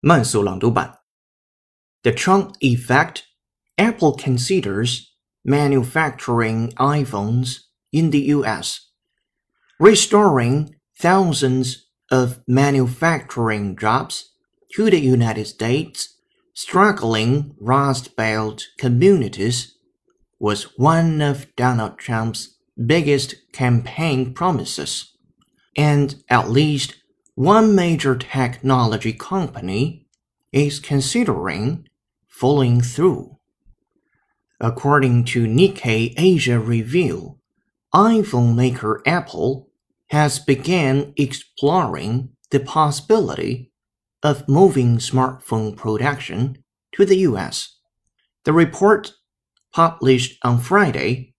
慢速朗读版。The Trump effect Apple considers manufacturing iPhones in the US, restoring thousands of manufacturing jobs to the United States, struggling Rust Belt communities was one of Donald Trump's biggest campaign promises. And at least one major technology company is considering following through. According to Nikkei Asia Review, iPhone maker Apple has begun exploring the possibility of moving smartphone production to the US. The report, published on Friday,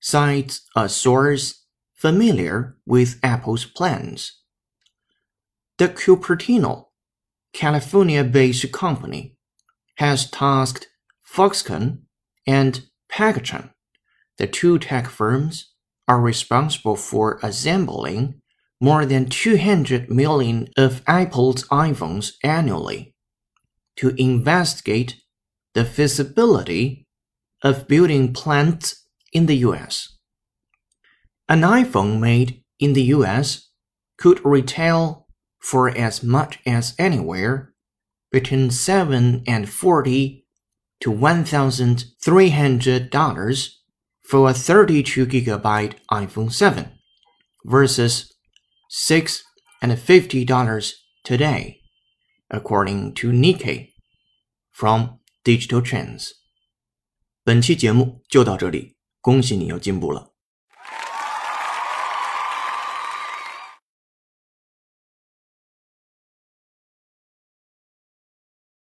cites a source familiar with Apple's plans. The Cupertino, California based company, has tasked Foxconn and Pegatron, the two tech firms, are responsible for assembling more than 200 million of Apple's iPhones annually, to investigate the feasibility of building plants in the US. An iPhone made in the US could retail for as much as anywhere between 7 and 40 to $1,300 for a 32 gigabyte iPhone 7 versus 6 and $50 today, according to Nikkei from Digital Trends. 本期节目就到这里，恭喜你又进步了。